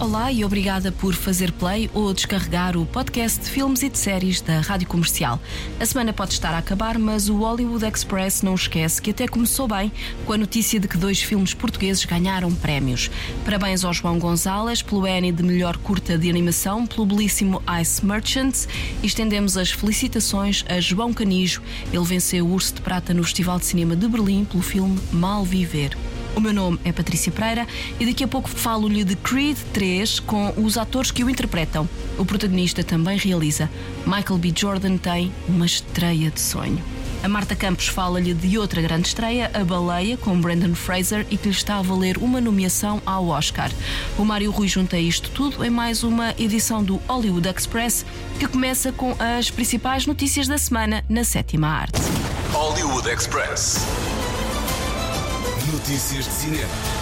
Olá e obrigada por fazer play ou descarregar o podcast de filmes e de séries da Rádio Comercial. A semana pode estar a acabar, mas o Hollywood Express não esquece que até começou bem com a notícia de que dois filmes portugueses ganharam prémios. Parabéns ao João Gonzalez pelo Emmy de melhor curta de animação, pelo belíssimo Ice Merchants e estendemos as felicitações a João Canijo. Ele venceu o Urso de Prata no Festival de Cinema de Berlim pelo filme Mal Viver. O meu nome é Patrícia Pereira e daqui a pouco falo-lhe de Creed 3 com os atores que o interpretam. O protagonista também realiza. Michael B. Jordan tem uma estreia de sonho. A Marta Campos fala-lhe de outra grande estreia, A Baleia, com Brandon Fraser, e que lhe está a valer uma nomeação ao Oscar. O Mário Rui junta isto tudo em mais uma edição do Hollywood Express, que começa com as principais notícias da semana na sétima arte. Hollywood Express. Notícias de cinema.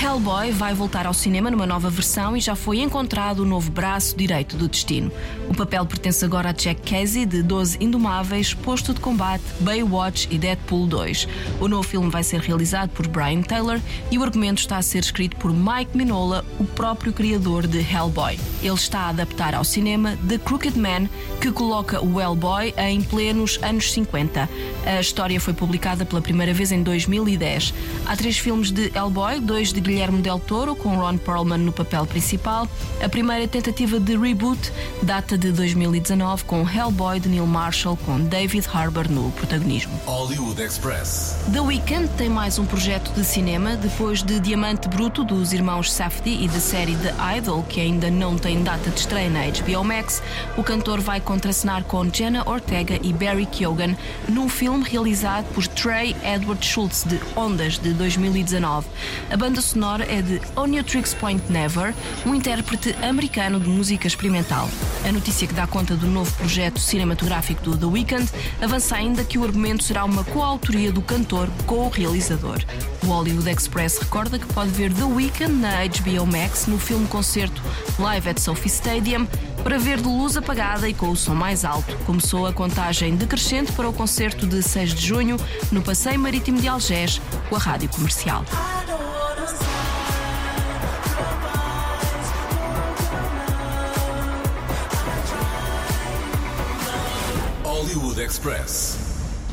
Hellboy vai voltar ao cinema numa nova versão e já foi encontrado o novo braço direito do destino. O papel pertence agora a Jack Casey, de 12 Indomáveis, Posto de Combate, Baywatch e Deadpool 2. O novo filme vai ser realizado por Brian Taylor e o argumento está a ser escrito por Mike Minola, o próprio criador de Hellboy. Ele está a adaptar ao cinema The Crooked Man, que coloca o Hellboy em plenos anos 50. A história foi publicada pela primeira vez em 2010. Há três filmes de Hellboy, dois de Guilherme Del Toro, com Ron Perlman no papel principal. A primeira tentativa de reboot data de 2019, com Hellboy de Neil Marshall, com David Harbour no protagonismo. Hollywood Express. The Weeknd tem mais um projeto de cinema depois de Diamante Bruto dos irmãos Safdie e da série The Idol, que ainda não tem data de estreia na HBO Max. O cantor vai contracenar com Jenna Ortega e Barry Keoghan num filme realizado por Trey Edward Schultz de Ondas de 2019. A banda sonora é de Oniatrix Point Never, um intérprete americano de música experimental. A notícia que dá conta do novo projeto cinematográfico do The Weeknd avança ainda que o argumento será uma coautoria do cantor com o realizador. O Hollywood Express recorda que pode ver The Weeknd na HBO Max no filme concerto Live at Sophie Stadium para ver de luz apagada e com o som mais alto. Começou a contagem decrescente para o concerto de 6 de junho no Passeio Marítimo de Algés com a rádio comercial. Hollywood Express.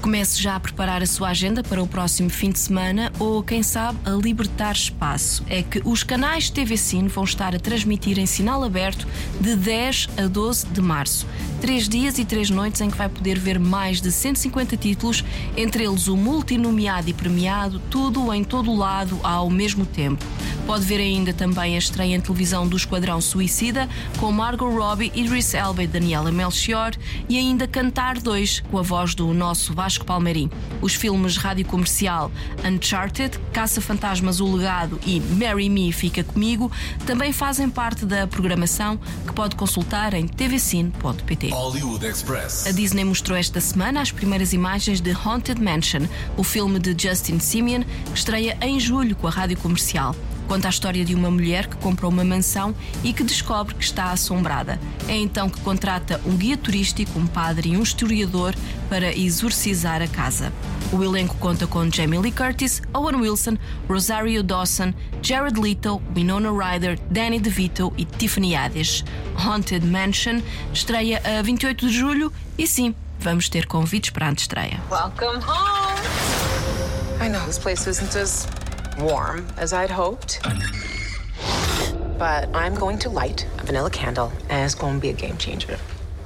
Comece já a preparar a sua agenda para o próximo fim de semana ou, quem sabe, a libertar espaço. É que os canais TV Cine vão estar a transmitir em sinal aberto de 10 a 12 de março. Três dias e três noites em que vai poder ver mais de 150 títulos, entre eles o multinomeado e premiado, tudo em todo lado ao mesmo tempo. Pode ver ainda também a estreia em televisão do Esquadrão Suicida, com Margot Robbie, Idris Elba e Daniela Melchior, e ainda Cantar 2, com a voz do nosso Vasco Palmeirim. Os filmes Rádio Comercial Uncharted, Caça-Fantasmas O Legado e Marry Me Fica Comigo também fazem parte da programação que pode consultar em tvcine.pt. A Disney mostrou esta semana as primeiras imagens de Haunted Mansion, o filme de Justin Simeon, que estreia em julho com a rádio comercial. Conta a história de uma mulher que comprou uma mansão e que descobre que está assombrada. É então que contrata um guia turístico, um padre e um historiador para exorcizar a casa. O elenco conta com Jamie Lee Curtis, Owen Wilson, Rosario Dawson, Jared Leto, Winona Ryder, Danny DeVito e Tiffany Haddish. Haunted Mansion estreia a 28 de julho e sim, vamos ter convites para a antestreia. Welcome home. I know this place isn't as warm as I'd hoped. But I'm going to light a vanilla candle, and it's going to be a game changer.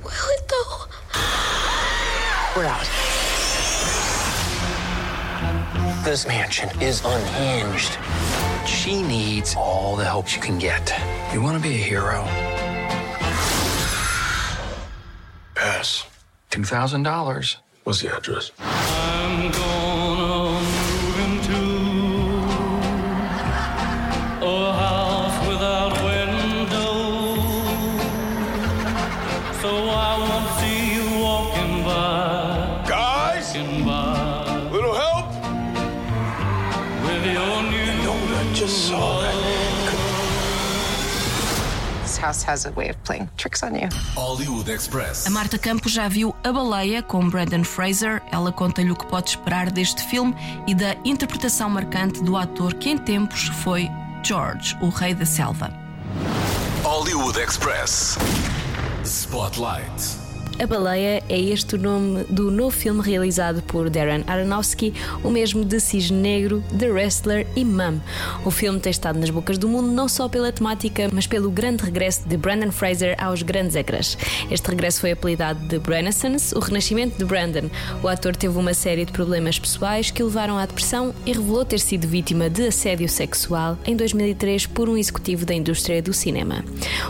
Will it though? We're out. This mansion is unhinged. She needs all the help she can get. You want to be a hero? Pass. $2,000. What's the address? Has a way of playing tricks on you. Hollywood Express. A Marta Campos já viu A Baleia com Brandon Fraser. Ela conta-lhe o que pode esperar deste filme e da interpretação marcante do ator que em tempos foi George, o rei da selva. Hollywood Express. Spotlight. A Baleia é este o nome do novo filme realizado por Darren Aronofsky, o mesmo de Cisne Negro, The Wrestler e Mum. O filme tem estado nas bocas do mundo não só pela temática, mas pelo grande regresso de Brandon Fraser aos grandes ecrãs. Este regresso foi apelidado de Renaissance, o renascimento de Brandon. O ator teve uma série de problemas pessoais que o levaram à depressão e revelou ter sido vítima de assédio sexual em 2003 por um executivo da indústria do cinema.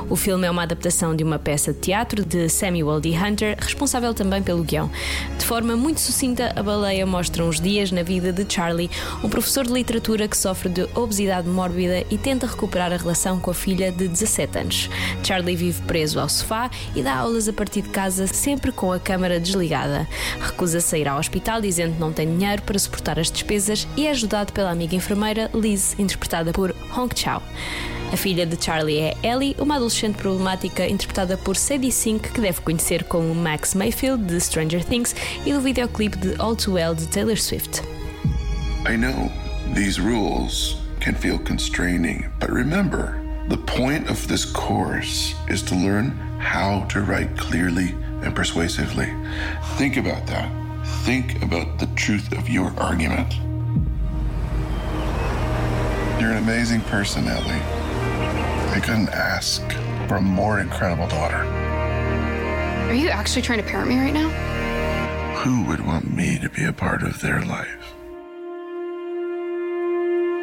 O filme é uma adaptação de uma peça de teatro de Samuel D. Hunter Hunter, responsável também pelo guião. De forma muito sucinta, a baleia mostra uns dias na vida de Charlie, um professor de literatura que sofre de obesidade mórbida e tenta recuperar a relação com a filha de 17 anos. Charlie vive preso ao sofá e dá aulas a partir de casa, sempre com a câmara desligada. Recusa sair ao hospital dizendo que não tem dinheiro para suportar as despesas e é ajudado pela amiga enfermeira Liz, interpretada por Hong Chao. A filha de Charlie é Ellie, uma adolescente problemática interpretada por Sadie Sink, que deve conhecer como Max Mayfield de Stranger Things e do videoclipe de All Too Well de Taylor Swift. I know these rules can feel constraining, but remember, the point of this course is to learn how to write clearly and persuasively. Think about that. Think about the truth of your argument. You're an amazing person, Ellie. I couldn't ask for a more incredible daughter. Are you actually trying to parent me right now? Who would want me to be a part of their life?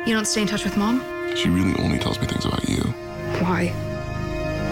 You don't stay in touch with mom? She really only tells me things about you Why?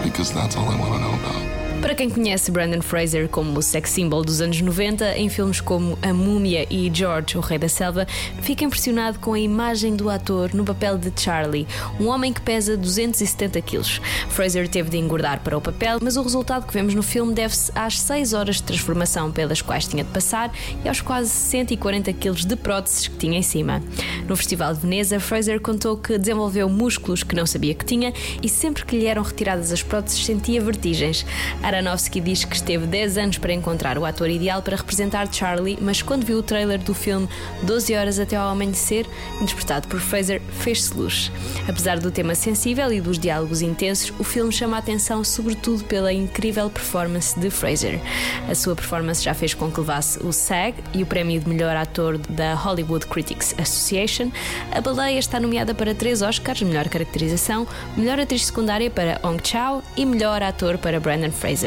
because that's all I want to know about. Para quem conhece Brandon Fraser como o sex symbol dos anos 90, em filmes como A Múmia e George, o Rei da Selva, fica impressionado com a imagem do ator no papel de Charlie, um homem que pesa 270 quilos. Fraser teve de engordar para o papel, mas o resultado que vemos no filme deve-se às 6 horas de transformação pelas quais tinha de passar e aos quase 140 quilos de próteses que tinha em cima. No Festival de Veneza, Fraser contou que desenvolveu músculos que não sabia que tinha e sempre que lhe eram retiradas as próteses sentia vertigens. Aronofsky diz que esteve 10 anos para encontrar o ator ideal para representar Charlie, mas quando viu o trailer do filme 12 Horas até ao Amanhecer, interpretado por Fraser, fez-se luz. Apesar do tema sensível e dos diálogos intensos, o filme chama a atenção sobretudo pela incrível performance de Fraser. A sua performance já fez com que levasse o SAG e o prémio de melhor ator da Hollywood Critics Association. A baleia está nomeada para três Oscars: melhor caracterização, melhor atriz secundária para Hong Chao e melhor ator para Brandon Fraser.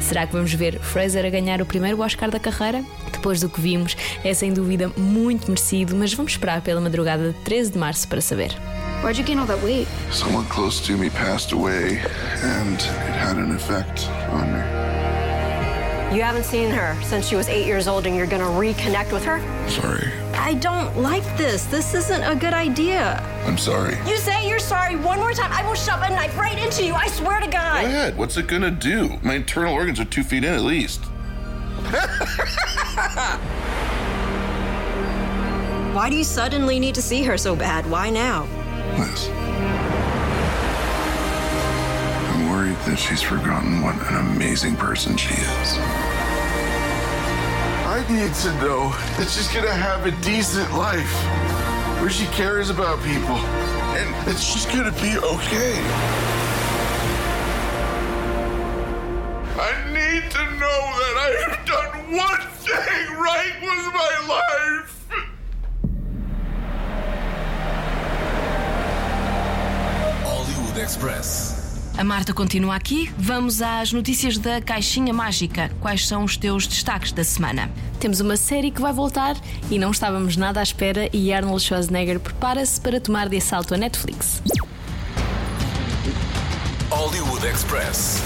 Será que vamos ver Fraser a ganhar o primeiro Oscar da carreira? Depois do que vimos, é sem dúvida muito merecido, mas vamos esperar pela madrugada de 13 de março para saber. Why'd you gain all that weight? Someone close to me passed away, and it had an effect on me. You haven't seen her since she was eight years old, and you're gonna reconnect with her? Sorry. I don't like this. This isn't a good idea. I'm sorry. You say you're sorry one more time, I will shove a knife right into you. I swear to God. Go ahead. What's it gonna do? My internal organs are two feet in at least. Why do you suddenly need to see her so bad? Why now? Liz. I'm worried that she's forgotten what an amazing person she is. I need to know that she's gonna have a decent life where she cares about people and that she's gonna be okay. I need to know that I have done one thing right with my life. Hollywood Express. A Marta continua aqui. Vamos às notícias da Caixinha Mágica. Quais são os teus destaques da semana? Temos uma série que vai voltar e não estávamos nada à espera e Arnold Schwarzenegger prepara-se para tomar de assalto a Netflix. Hollywood Express.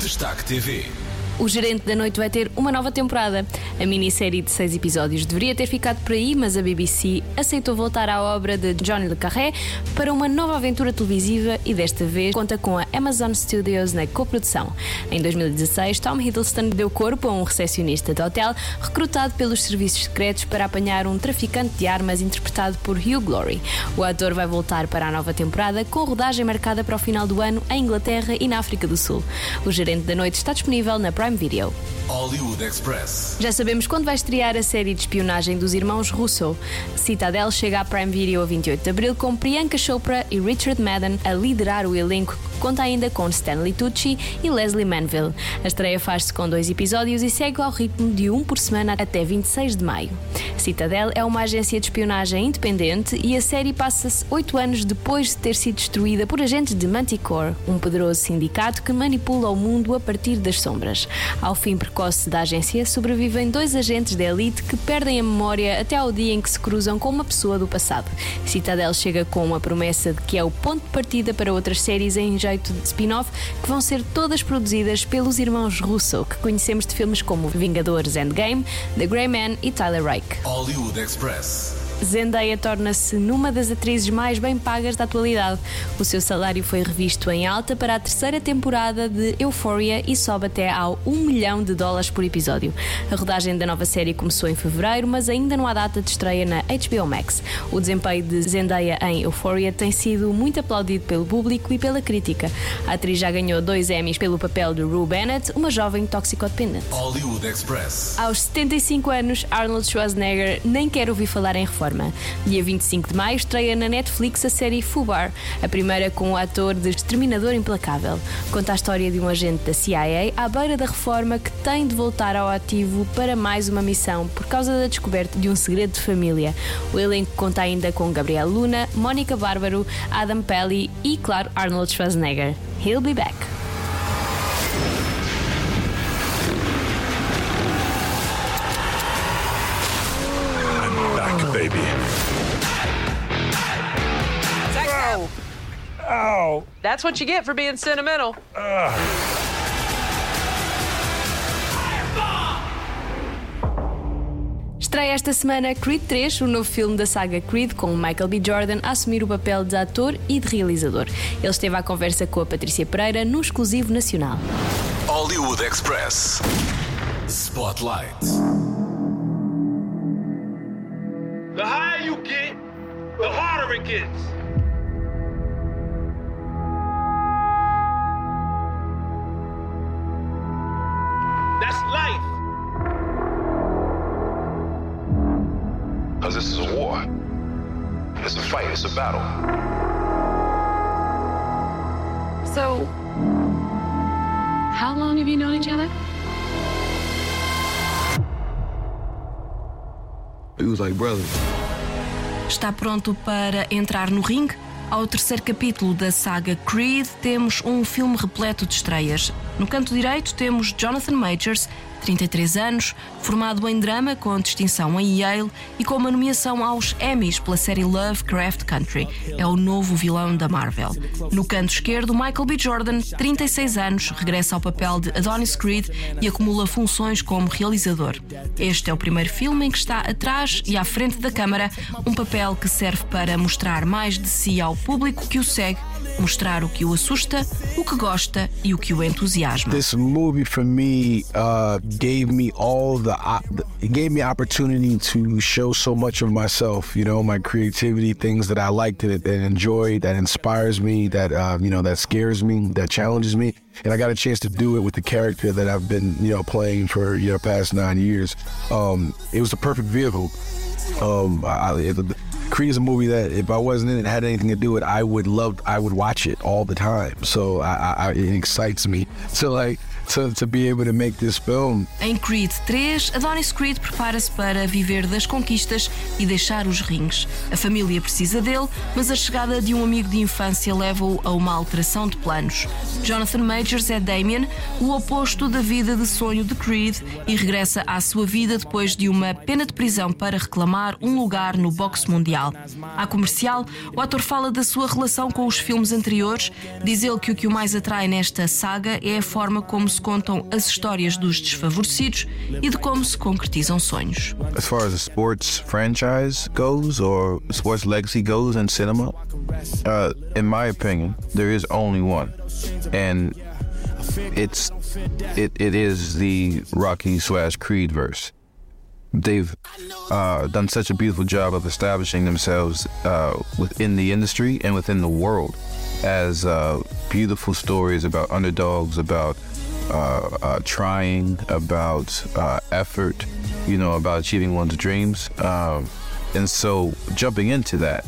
Destaque TV. O Gerente da Noite vai ter uma nova temporada. A minissérie de seis episódios deveria ter ficado por aí, mas a BBC aceitou voltar à obra de John Le Carré para uma nova aventura televisiva e desta vez conta com a Amazon Studios na coprodução. Em 2016, Tom Hiddleston deu corpo a um recepcionista de hotel recrutado pelos serviços secretos para apanhar um traficante de armas interpretado por Hugh Glory. O ator vai voltar para a nova temporada com rodagem marcada para o final do ano em Inglaterra e na África do Sul. O Gerente da Noite está disponível na Prime Video. Hollywood Express. Já sabemos quando vai estrear a série de espionagem dos irmãos Russo. Citadel chega à Prime Video a 28 de abril com Priyanka Chopra e Richard Madden a liderar o elenco conta ainda com Stanley Tucci e Leslie Manville. A estreia faz-se com dois episódios e segue ao ritmo de um por semana até 26 de maio. Citadel é uma agência de espionagem independente e a série passa-se oito anos depois de ter sido destruída por agentes de Manticore, um poderoso sindicato que manipula o mundo a partir das sombras. Ao fim precoce da agência, sobrevivem dois agentes da elite que perdem a memória até ao dia em que se cruzam com uma pessoa do passado. Citadel chega com uma promessa de que é o ponto de partida para outras séries em jeito de spin-off que vão ser todas produzidas pelos irmãos Russo, que conhecemos de filmes como Vingadores Endgame, The Grey Man e Tyler Rake. Hollywood Express. Zendaya torna-se numa das atrizes mais bem pagas da atualidade. O seu salário foi revisto em alta para a terceira temporada de Euphoria e sobe até ao 1 milhão de dólares por episódio. A rodagem da nova série começou em fevereiro, mas ainda não há data de estreia na HBO Max. O desempenho de Zendaya em Euphoria tem sido muito aplaudido pelo público e pela crítica. A atriz já ganhou dois Emmys pelo papel de Rue Bennett, uma jovem toxicodependente. Hollywood Express. Aos 75 anos, Arnold Schwarzenegger nem quer ouvir falar em reforma. Dia 25 de maio estreia na Netflix a série Fubar, a primeira com o ator de Exterminador Implacável. Conta a história de um agente da CIA à beira da reforma que tem de voltar ao ativo para mais uma missão por causa da descoberta de um segredo de família. O elenco conta ainda com Gabriel Luna, Mónica Bárbaro, Adam Pelly e, claro, Arnold Schwarzenegger. He'll be back. Baby. Ow! Ow! That's what you get for being sentimental. Estreia esta semana Creed 3, o novo filme da saga Creed, com Michael B. Jordan a assumir o papel de ator e de realizador. Ele esteve à conversa com a Patrícia Pereira no exclusivo nacional. Hollywood Express. Spotlight. Harder it gets. That's life. Because this is a war. It's a fight, it's a battle. So, how long have you known each other? We was like brothers. Está pronto para entrar no ringue? Ao terceiro capítulo da saga Creed, temos um filme repleto de estreias. No canto direito temos Jonathan Majors, 33 anos, formado em drama com distinção em Yale e com uma nomeação aos Emmys pela série Lovecraft Country. É o novo vilão da Marvel. No canto esquerdo, Michael B. Jordan, 36 anos, regressa ao papel de Adonis Creed e acumula funções como realizador. Este é o primeiro filme em que está atrás e à frente da câmara, um papel que serve para mostrar mais de si ao público que o segue mostrar o que o assusta, o que gosta e o que o entusiasma. This movie for me uh, gave me all the, it gave me opportunity to show so much of myself. You know, my creativity, things that I liked, that, that enjoy, that inspires me, that uh, you know, that scares me, that challenges me, and I got a chance to do it with the character that I've been you know playing for you know past nine years. Um, it was the perfect vehicle. Um, I, it, Creed is a movie that if I wasn't in it, had anything to do with, I would love, I would watch it all the time. So I, I, it excites me to like to, to be able to make this film. Em Creed 3, Adonis Creed prepara-se para viver das conquistas e deixar os rings. A família precisa dele, mas a chegada de um amigo de infância leva-o a uma alteração de planos. Jonathan Majors é Damien, o oposto da vida de sonho de Creed, e regressa à sua vida depois de uma pena de prisão para reclamar um lugar no boxe mundial. À comercial, o ator fala da sua relação com os filmes anteriores, diz ele que o que o mais atrai nesta saga é a forma como se contam as histórias dos desfavorecidos e de como se concretizam sonhos. As far as a sports franchise goes or sports legacy goes in cinema, uh, in my opinion, there is only one, and it's it, it is the Rocky slash Creed verse. They've uh, done such a beautiful job of establishing themselves uh, within the industry and within the world as uh, beautiful stories about underdogs, about uh, uh, trying, about uh, effort, you know, about achieving one's dreams. Um, and so jumping into that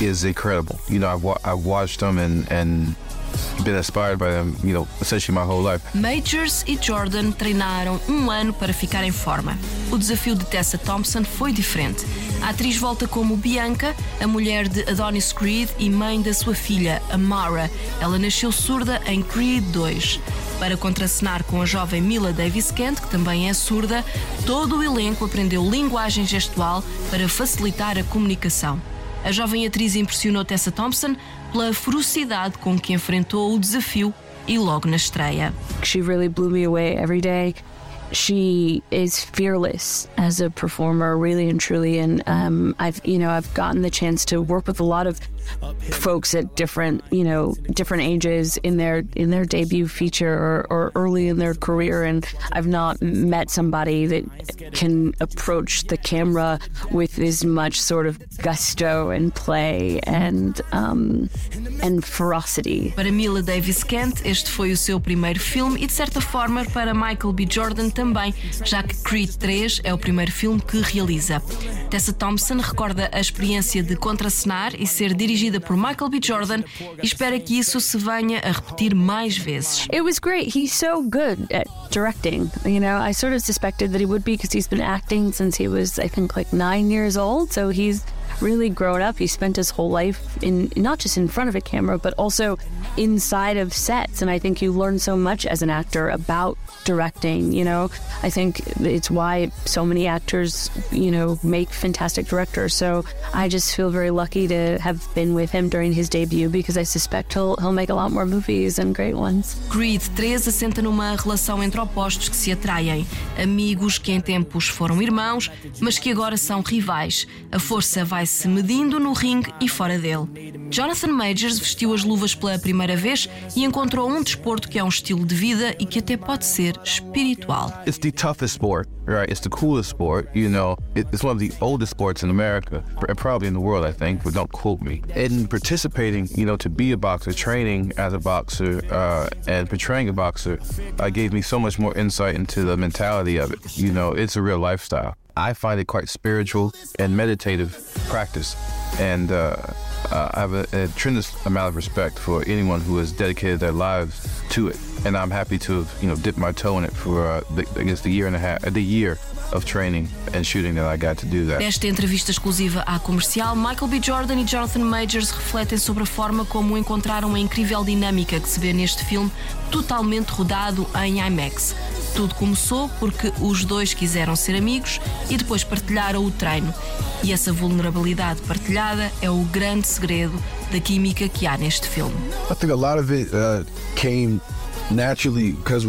is incredible. You know, I've, wa- I've watched them and, and been inspired by them, you know, essentially my whole life. Majors e Jordan treinaram um ano para ficar em forma. O desafio de Tessa Thompson foi diferente. A atriz volta como Bianca, a mulher de Adonis Creed e mãe da sua filha, Amara. Ela nasceu surda em Creed 2. Para contracenar com a jovem Mila Davis Kent, que também é surda, todo o elenco aprendeu linguagem gestual para facilitar a comunicação. A jovem atriz impressionou Tessa Thompson pela ferocidade com que enfrentou o desafio e logo na estreia. She really blew me away every day. She is fearless as a performer, really and truly. And um, I've, you know, I've gotten the chance to work with a lot of folks at different, you know, different ages in their in their debut feature or, or early in their career, and I've not met somebody that can approach the camera with as much sort of gusto and play and um, and ferocity. Para Mila Davis Kent, este foi o seu primeiro filme e de certa forma para Michael B. Jordan também, já que Creed 3 é o primeiro filme que realiza. Tessa Thompson recorda a experiência de contracenar e ser dirigida por Michael B. Jordan e espera que isso se venha a repetir mais vezes. It was great. He's so good at directing. You know, I sort of suspected that he would be because he's been acting since he was, I think, like nine years old. So he's really grown up. He spent his whole life in not just in front of a camera, but also inside of sets. And I think you learn so much as an actor about directing. You know, I think it's why so many actors, you know, make fantastic directors. So I just feel very lucky to have been with him during his debut because I suspect he'll he'll make a lot more movies and great ones. Creed 3 assenta numa relação entre opostos que se atraem, amigos que em tempos foram irmãos, mas que agora são rivais. A força vai se medindo no ringue e fora dele. Jonathan Majors vestiu as luvas pela primeira vez e encontrou um desporto que é um estilo de vida e que até pode ser espiritual. It's the toughest sport, right? It's the coolest sport. You know, it's one of the oldest sports in America, probably in the world, I think, but don't quote me. In participating, you know, to be a boxer, training as a boxer, uh, and portraying a boxer, uh, gave me so much more insight into the mentality of it. You know, it's a real lifestyle. I find it quite spiritual and meditative practice, and uh, uh, I have a, a, tremendous amount of respect for anyone who has dedicated their lives to it. And I'm happy to have, you know, dipped my toe in it for, uh, the, I guess, the year and a half, the year of training and shooting that I got to do that. Nesta entrevista exclusiva à comercial, Michael B. Jordan e Jonathan Majors refletem sobre a forma como encontraram a incrível dinâmica que se vê neste filme, totalmente rodado em IMAX. Tudo começou porque os dois quiseram ser amigos e depois partilharam o treino. E essa vulnerabilidade partilhada é o grande segredo da química que há neste filme. I think a lot of it uh, came naturally because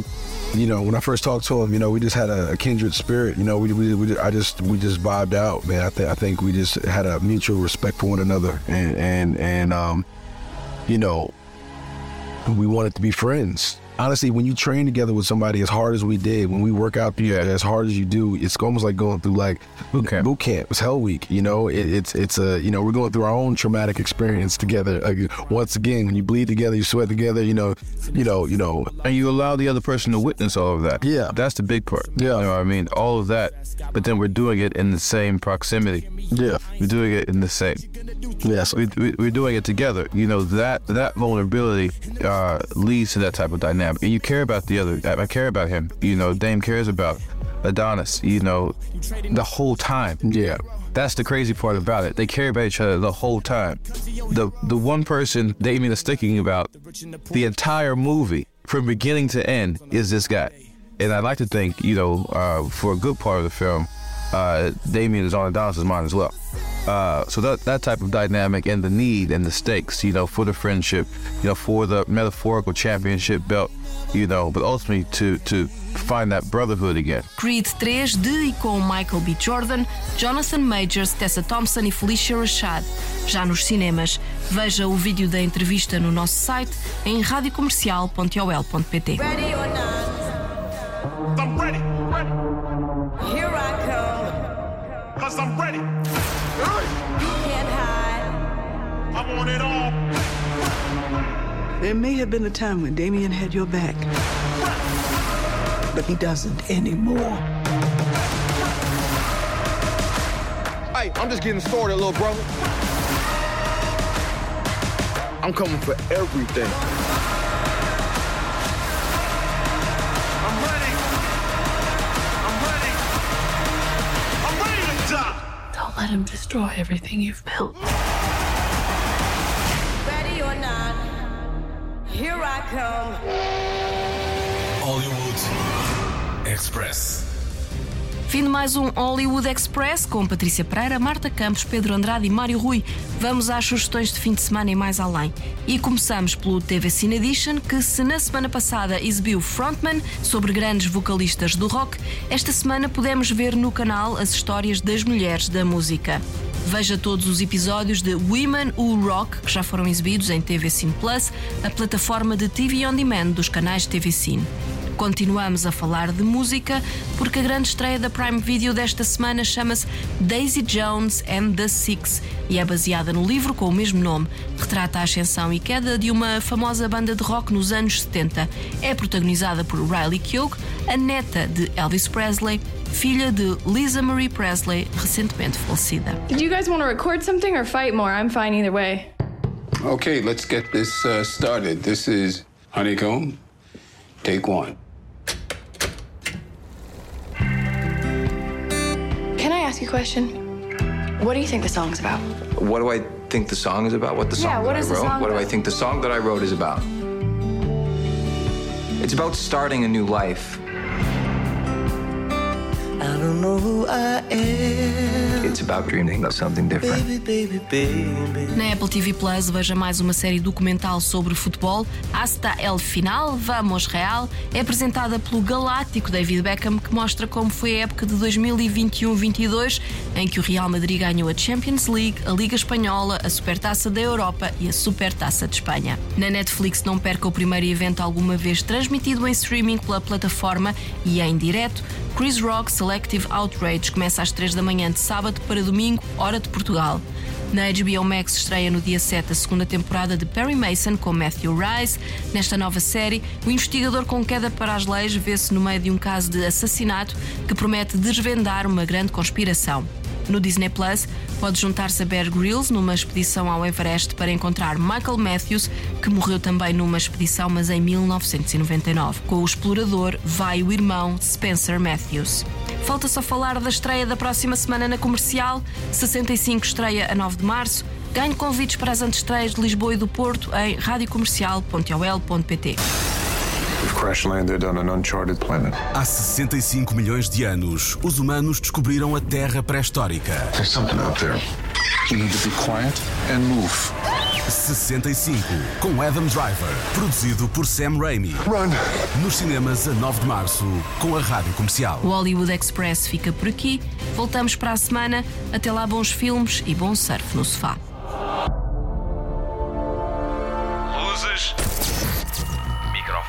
you know when I first talked to him, you know we just had a, a kindred spirit. You know we, we, we I just we just vibed out, man. I think I think we just had a mutual respect for one another, and and and um, you know we wanted to be friends. Honestly, when you train together with somebody as hard as we did, when we work out together as hard as you do, it's almost like going through like boot camp. Boot camp. It's hell week. You know, it, it's it's a you know we're going through our own traumatic experience together. Like, once again, when you bleed together, you sweat together. You know, you know, you know, and you allow the other person to witness all of that. Yeah, that's the big part. Yeah, you know what I mean, all of that, but then we're doing it in the same proximity. Yeah, we're doing it in the same. Yes, we, we, are doing it together. You know that that vulnerability uh, leads to that type of dynamic, and you care about the other. I care about him. You know, Dame cares about Adonis. You know, the whole time. Yeah. That's the crazy part about it. They care about each other the whole time. The the one person Damien is thinking about the entire movie from beginning to end is this guy. And I like to think, you know, uh, for a good part of the film, uh, Damien is on Adonis' mind as well. Uh, so that that type of dynamic and the need and the stakes, you know, for the friendship, you know, for the metaphorical championship belt, you know, but ultimately to to find that brotherhood again. Creed 3 de e com Michael B. Jordan, Jonathan Majors, Tessa Thompson e Felicia Rashad. Já nos cinemas, veja o vídeo da entrevista no nosso site em radiocomercial.ol.pt. I'm ready. ready. Here I come. Cause I'm ready. Can't hide. I want it all. There may have been a time when Damien had your back, but he doesn't anymore. Hey, I'm just getting started, little brother. I'm coming for everything. Let him destroy everything you've built. Ready or not. Here I come. Hollywood Express. Fim de mais um Hollywood Express com Patrícia Pereira, Marta Campos, Pedro Andrade e Mário Rui. Vamos às sugestões de fim de semana e mais além. E começamos pelo TV Cine Edition, que se na semana passada exibiu Frontman sobre grandes vocalistas do rock, esta semana pudemos ver no canal as histórias das mulheres da música. Veja todos os episódios de Women Who Rock, que já foram exibidos em TV Cine Plus, a plataforma de TV On Demand dos canais TV Cine. Continuamos a falar de música porque a grande estreia da Prime Video desta semana chama-se Daisy Jones and the Six e é baseada no livro com o mesmo nome. Retrata a ascensão e queda de uma famosa banda de rock nos anos 70. É protagonizada por Riley Keough, a neta de Elvis Presley, filha de Lisa Marie Presley, recentemente falecida. Did you guys want to record something or fight more? I'm fine either way. Okay, let's get this uh, started. This is Honeycomb. Take one. Ask you a question? What do you think the song's about? What do I think the song is about? What the song Yeah, what that is I the song what do I think the song that I wrote is about? It's about starting a new life. Don't know who I am. It's about dreaming of something different. Baby, baby. Na Apple TV Plus veja mais uma série documental sobre futebol, Hasta el Final, Vamos Real, é apresentada pelo galáctico David Beckham, que mostra como foi a época de 2021-22, em que o Real Madrid ganhou a Champions League, a Liga Espanhola, a Supertaça da Europa e a Supertaça de Espanha. Na Netflix não perca o primeiro evento alguma vez transmitido em streaming pela plataforma e em direto, Chris Rock Selective Outrage começa às 3 da manhã de sábado para domingo, hora de Portugal. Na HBO Max estreia no dia 7 a segunda temporada de Perry Mason com Matthew Rice. Nesta nova série, o investigador com queda para as leis vê-se no meio de um caso de assassinato que promete desvendar uma grande conspiração. No Disney Plus, pode juntar-se a Bear Grylls numa expedição ao Everest para encontrar Michael Matthews, que morreu também numa expedição, mas em 1999. Com o explorador vai o irmão Spencer Matthews. Falta só falar da estreia da próxima semana na comercial. 65 estreia a 9 de março. Ganhe convites para as antestreias de Lisboa e do Porto em radiocomercial.ol.pt. Há 65 milhões de anos, os humanos descobriram a Terra pré-histórica. There's something out there. We need to be quiet and move. 65, com Adam Driver, produzido por Sam Raimi. Run! Nos cinemas a 9 de março, com a Rádio Comercial. O Hollywood Express fica por aqui. Voltamos para a semana. Até lá, bons filmes e bom surf no sofá.